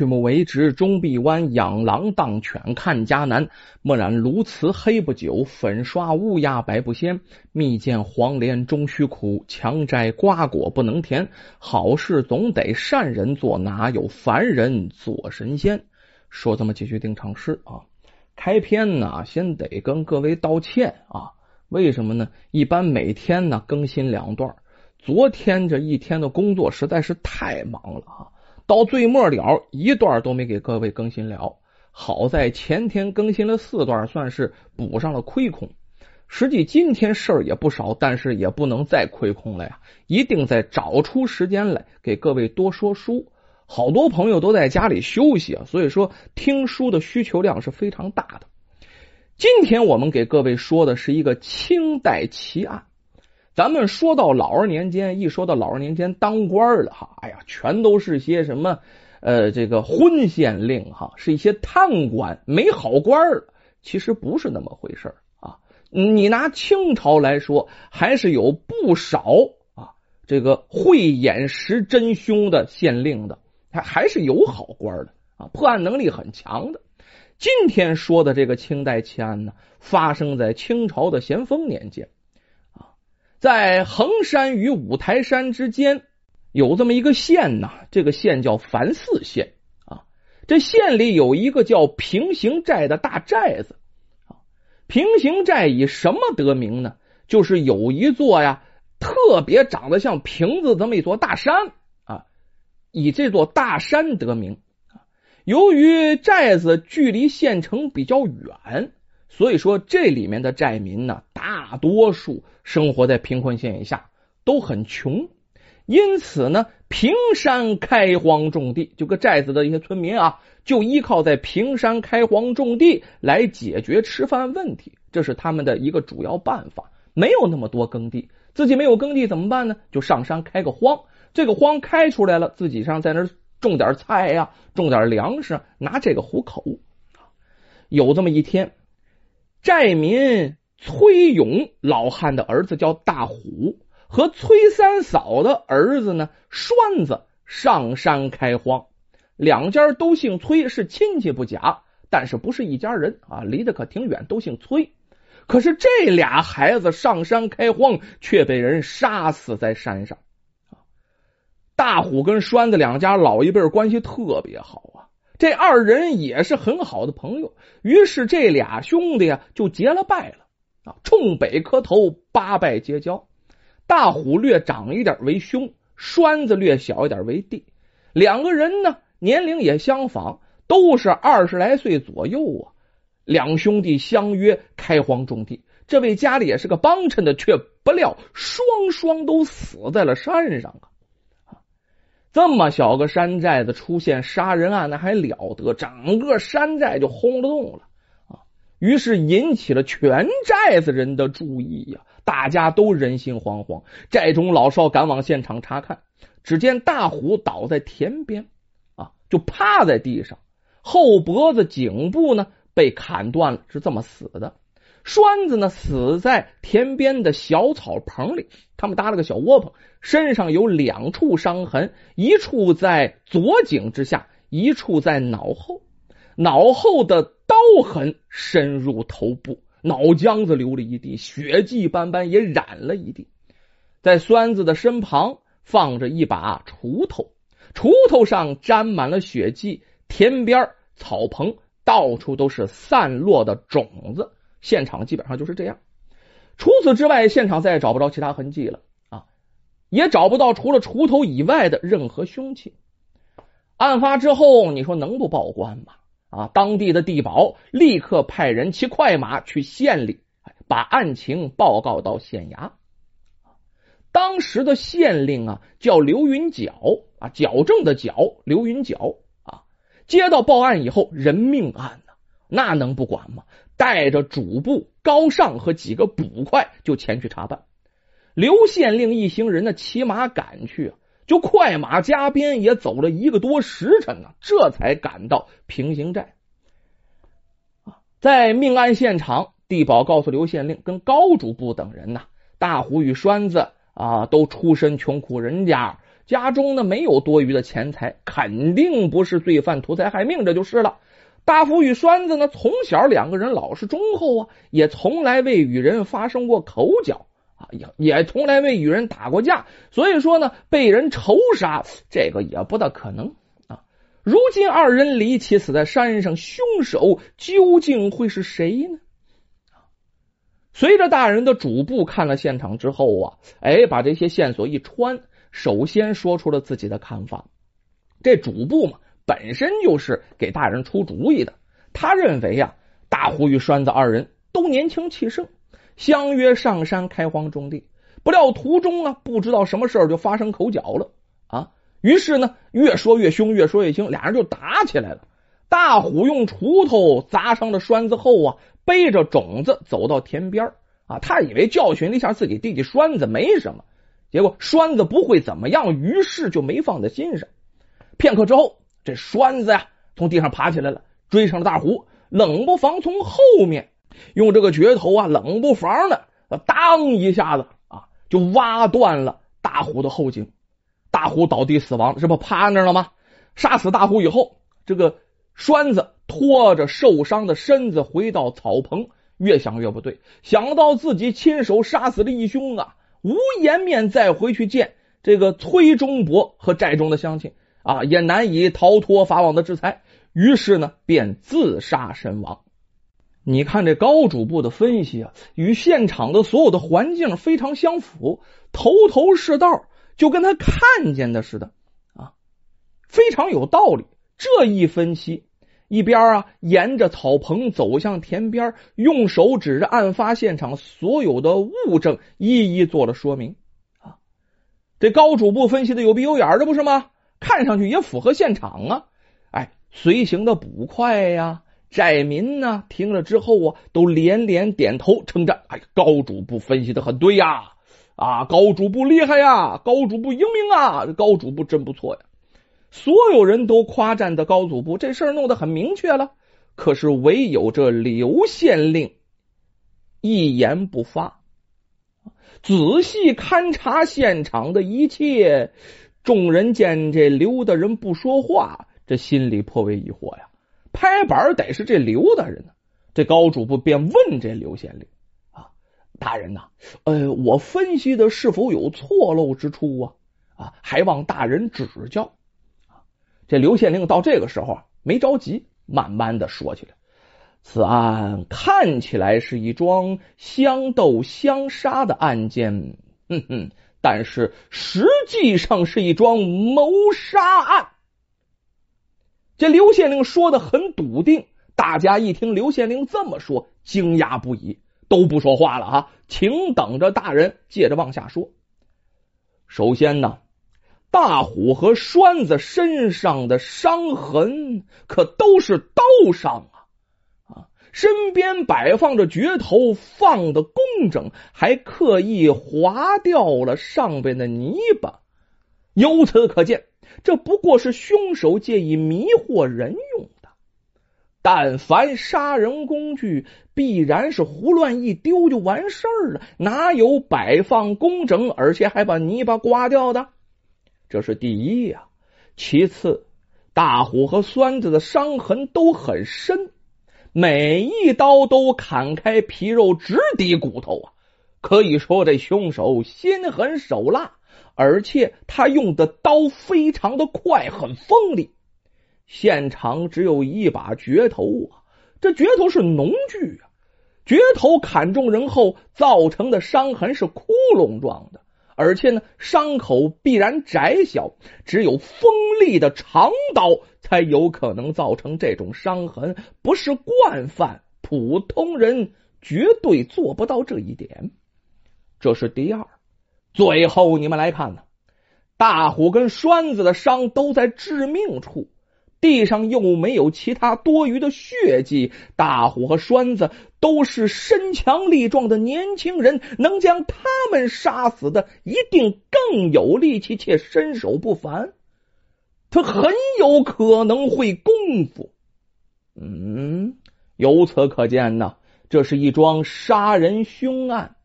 曲目为直，终必弯。养狼当犬，看家难。墨染鸬鹚黑不久，粉刷乌鸦白不鲜。蜜饯黄连终须苦，强摘瓜果不能甜。好事总得善人做，哪有凡人做神仙？说这么几句定场诗啊。开篇呢，先得跟各位道歉啊。为什么呢？一般每天呢更新两段，昨天这一天的工作实在是太忙了啊。到最末了，一段都没给各位更新了。好在前天更新了四段，算是补上了亏空。实际今天事儿也不少，但是也不能再亏空了呀！一定再找出时间来给各位多说书。好多朋友都在家里休息啊，所以说听书的需求量是非常大的。今天我们给各位说的是一个清代奇案。咱们说到老二年间，一说到老二年间当官的哈，哎呀，全都是些什么呃，这个昏县令哈，是一些贪官，没好官儿。其实不是那么回事啊。你拿清朝来说，还是有不少啊，这个慧眼识真凶的县令的，还还是有好官的啊，破案能力很强的。今天说的这个清代奇案呢，发生在清朝的咸丰年间。在衡山与五台山之间有这么一个县呐，这个县叫繁峙县啊。这县里有一个叫平行寨的大寨子啊。平行寨以什么得名呢？就是有一座呀，特别长得像瓶子这么一座大山啊，以这座大山得名。由于寨子距离县城比较远。所以说，这里面的寨民呢，大多数生活在贫困线以下，都很穷。因此呢，平山开荒种地，就个寨子的一些村民啊，就依靠在平山开荒种地来解决吃饭问题，这是他们的一个主要办法。没有那么多耕地，自己没有耕地怎么办呢？就上山开个荒，这个荒开出来了，自己上在那儿种点菜呀，种点粮食，拿这个糊口。有这么一天。寨民崔勇老汉的儿子叫大虎，和崔三嫂的儿子呢栓子上山开荒，两家都姓崔，是亲戚不假，但是不是一家人啊，离得可挺远，都姓崔。可是这俩孩子上山开荒，却被人杀死在山上。大虎跟栓子两家老一辈关系特别好。这二人也是很好的朋友，于是这俩兄弟啊就结了拜了啊，冲北磕头，八拜结交。大虎略长一点为兄，栓子略小一点为弟。两个人呢年龄也相仿，都是二十来岁左右啊。两兄弟相约开荒种地，这位家里也是个帮衬的，却不料双双都死在了山上啊。这么小个山寨子出现杀人案，那还了得！整个山寨就轰了动了啊！于是引起了全寨子人的注意呀，大家都人心惶惶。寨中老少赶往现场查看，只见大虎倒在田边啊，就趴在地上，后脖子、颈部呢被砍断了，是这么死的。栓子呢，死在田边的小草棚里，他们搭了个小窝棚，身上有两处伤痕，一处在左颈之下，一处在脑后，脑后的刀痕深入头部，脑浆子流了一地，血迹斑斑也染了一地。在栓子的身旁放着一把锄头，锄头上沾满了血迹，田边草棚到处都是散落的种子。现场基本上就是这样。除此之外，现场再也找不着其他痕迹了啊，也找不到除了锄头以外的任何凶器。案发之后，你说能不报官吗？啊，当地的地保立刻派人骑快马去县里，把案情报告到县衙。当时的县令啊，叫刘云角啊，矫正的矫，刘云角啊，接到报案以后，人命案呢，那能不管吗？带着主簿高尚和几个捕快就前去查办。刘县令一行人呢，骑马赶去啊，就快马加鞭，也走了一个多时辰呢，这才赶到平行寨。在命案现场，地保告诉刘县令跟高主簿等人呐，大虎与栓子啊，都出身穷苦人家，家中呢没有多余的钱财，肯定不是罪犯图财害命，这就是了。大福与栓子呢，从小两个人老实忠厚啊，也从来未与人发生过口角啊，也也从来未与人打过架，所以说呢，被人仇杀这个也不大可能啊。如今二人离奇死在山上，凶手究竟会是谁呢？随着大人的主簿看了现场之后啊，哎，把这些线索一穿，首先说出了自己的看法。这主簿嘛，本身就是给大人出主意的。他认为呀，大虎与栓子二人都年轻气盛，相约上山开荒种地。不料途中啊，不知道什么事儿就发生口角了啊。于是呢，越说越凶，越说越凶，俩人就打起来了。大虎用锄头砸伤了栓子后啊。背着种子走到田边啊，他以为教训了一下自己弟弟栓子没什么，结果栓子不会怎么样，于是就没放在心上。片刻之后，这栓子呀从地上爬起来了，追上了大虎，冷不防从后面用这个镢头啊，冷不防的当一下子啊，就挖断了大虎的后颈，大虎倒地死亡，这不趴那了吗？杀死大虎以后，这个栓子。拖着受伤的身子回到草棚，越想越不对，想到自己亲手杀死了义兄啊，无颜面再回去见这个崔忠伯和寨中的乡亲啊，也难以逃脱法网的制裁，于是呢，便自杀身亡。你看这高主簿的分析啊，与现场的所有的环境非常相符，头头是道，就跟他看见的似的啊，非常有道理。这一分析。一边啊，沿着草棚走向田边，用手指着案发现场所有的物证，一一做了说明。啊，这高主簿分析的有鼻有眼的，不是吗？看上去也符合现场啊！哎，随行的捕快呀、寨民呢，听了之后啊，都连连点头称赞。哎，高主簿分析的很对呀！啊，高主簿厉害呀！高主簿英明啊！高主簿真不错呀！所有人都夸赞的高祖部，这事儿弄得很明确了。可是唯有这刘县令一言不发，仔细勘察现场的一切。众人见这刘大人不说话，这心里颇为疑惑呀。拍板得是这刘大人呢。这高主部便问这刘县令：“啊，大人呐，呃，我分析的是否有错漏之处啊？啊，还望大人指教。”这刘县令到这个时候没着急，慢慢的说起来：“此案看起来是一桩相斗相杀的案件，哼哼，但是实际上是一桩谋杀案。”这刘县令说的很笃定，大家一听刘县令这么说，惊讶不已，都不说话了哈，请等着大人接着往下说。首先呢。大虎和栓子身上的伤痕可都是刀伤啊！身边摆放着镢头，放的工整，还刻意划掉了上边的泥巴。由此可见，这不过是凶手借以迷惑人用的。但凡杀人工具，必然是胡乱一丢就完事儿了，哪有摆放工整，而且还把泥巴刮掉的？这是第一呀，其次，大虎和栓子的伤痕都很深，每一刀都砍开皮肉，直抵骨头啊！可以说这凶手心狠手辣，而且他用的刀非常的快，很锋利。现场只有一把镢头啊，这镢头是农具啊，镢头砍中人后造成的伤痕是窟窿状的。而且呢，伤口必然窄小，只有锋利的长刀才有可能造成这种伤痕，不是惯犯，普通人绝对做不到这一点。这是第二。最后，你们来看呢，大虎跟栓子的伤都在致命处。地上又没有其他多余的血迹，大虎和栓子都是身强力壮的年轻人，能将他们杀死的一定更有力气且身手不凡。他很有可能会功夫。嗯，由此可见呢，这是一桩杀人凶案，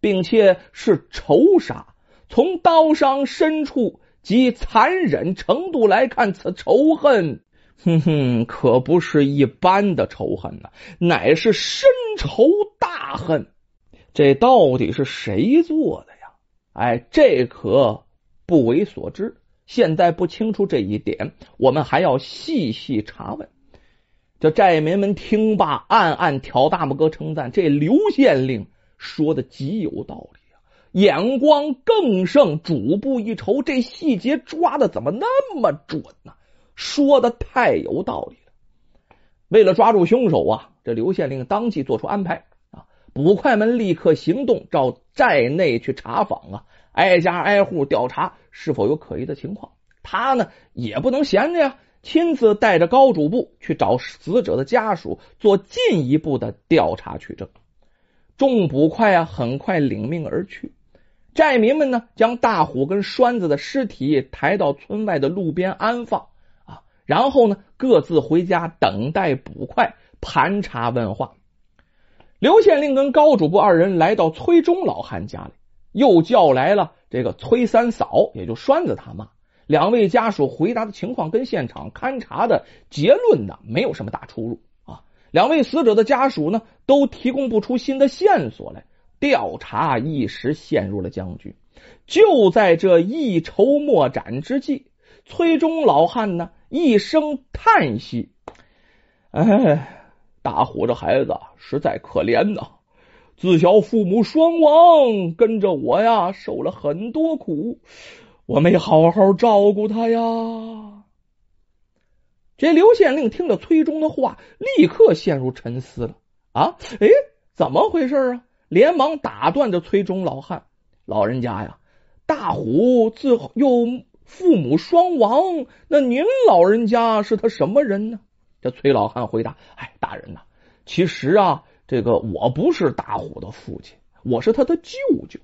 并且是仇杀，从刀伤深处。及残忍程度来看，此仇恨，哼哼，可不是一般的仇恨呐，乃是深仇大恨。这到底是谁做的呀？哎，这可不为所知。现在不清楚这一点，我们还要细细查问。这寨民们听罢，暗暗挑大拇哥称赞：这刘县令说的极有道理，眼光更胜主簿一筹。这细节抓的怎么那么准呢？说的太有道理了。为了抓住凶手啊，这刘县令当即做出安排啊，捕快们立刻行动，照寨内去查访啊，挨家挨户调查是否有可疑的情况。他呢也不能闲着呀。亲自带着高主簿去找死者的家属做进一步的调查取证。众捕快啊，很快领命而去。寨民们呢，将大虎跟栓子的尸体抬到村外的路边安放啊，然后呢，各自回家等待捕快盘查问话。刘县令跟高主簿二人来到崔中老汉家里，又叫来了这个崔三嫂，也就栓子他妈。两位家属回答的情况跟现场勘查的结论呢，没有什么大出入啊。两位死者的家属呢，都提供不出新的线索来，调查一时陷入了僵局。就在这一筹莫展之际，崔中老汉呢一声叹息：“哎，大虎这孩子实在可怜呐！自小父母双亡，跟着我呀，受了很多苦。”我没好好照顾他呀！这刘县令听了崔忠的话，立刻陷入沉思了。啊，哎，怎么回事啊？连忙打断着崔忠老汉：“老人家呀，大虎自幼父母双亡，那您老人家是他什么人呢？”这崔老汉回答：“哎，大人呐，其实啊，这个我不是大虎的父亲，我是他的舅舅。”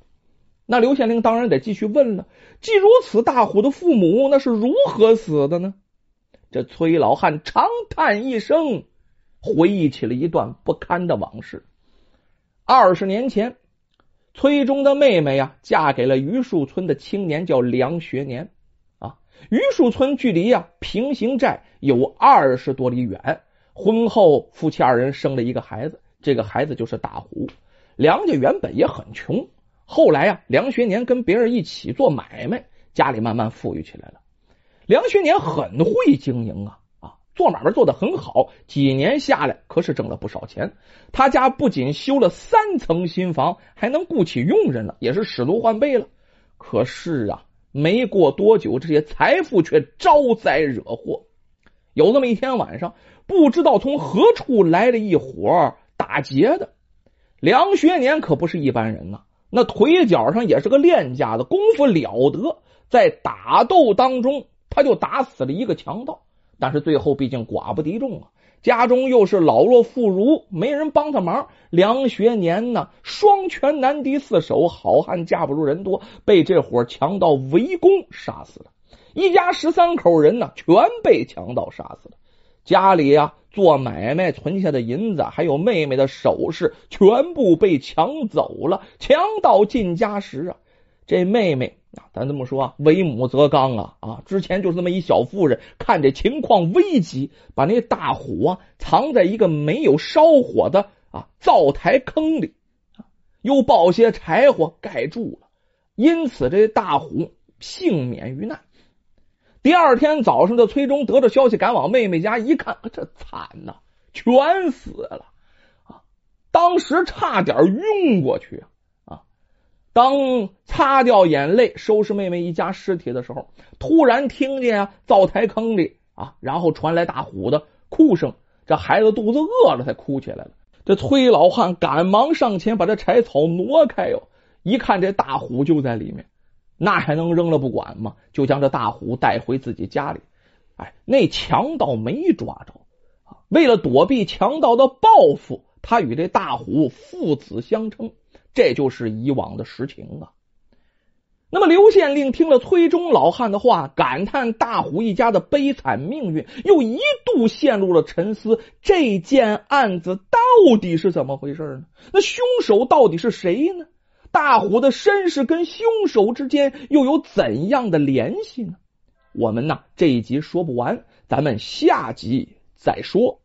那刘县令当然得继续问了。既如此，大虎的父母那是如何死的呢？这崔老汉长叹一声，回忆起了一段不堪的往事。二十年前，崔中的妹妹呀，嫁给了榆树村的青年，叫梁学年。啊，榆树村距离呀平行寨有二十多里远。婚后，夫妻二人生了一个孩子，这个孩子就是大虎。梁家原本也很穷。后来呀，梁学年跟别人一起做买卖，家里慢慢富裕起来了。梁学年很会经营啊，做买卖做的很好，几年下来可是挣了不少钱。他家不仅修了三层新房，还能雇起佣人了，也是使奴换辈了。可是啊，没过多久，这些财富却招灾惹祸。有这么一天晚上，不知道从何处来了一伙打劫的。梁学年可不是一般人呐。那腿脚上也是个练家的功夫了得，在打斗当中，他就打死了一个强盗，但是最后毕竟寡不敌众啊，家中又是老弱妇孺，没人帮他忙。梁学年呢，双拳难敌四手，好汉架不如人多，被这伙强盗围攻杀死了。一家十三口人呢，全被强盗杀死了。家里呀。做买卖存下的银子，还有妹妹的首饰，全部被抢走了。强盗进家时啊，这妹妹啊，咱这么说啊，为母则刚啊啊！之前就是这么一小妇人，看这情况危急，把那大虎啊藏在一个没有烧火的啊灶台坑里，又抱些柴火盖住了，因此这大虎幸免于难。第二天早上，这崔忠得着消息，赶往妹妹家一看，这惨呐，全死了啊！当时差点晕过去！当擦掉眼泪，收拾妹妹一家尸体的时候，突然听见啊，灶台坑里啊，然后传来大虎的哭声。这孩子肚子饿了，才哭起来了。这崔老汉赶忙上前，把这柴草挪开哟，一看这大虎就在里面。那还能扔了不管吗？就将这大虎带回自己家里。哎，那强盗没抓着为了躲避强盗的报复，他与这大虎父子相称，这就是以往的实情啊。那么刘县令听了崔中老汉的话，感叹大虎一家的悲惨命运，又一度陷入了沉思。这件案子到底是怎么回事呢？那凶手到底是谁呢？大虎的身世跟凶手之间又有怎样的联系呢？我们呢这一集说不完，咱们下集再说。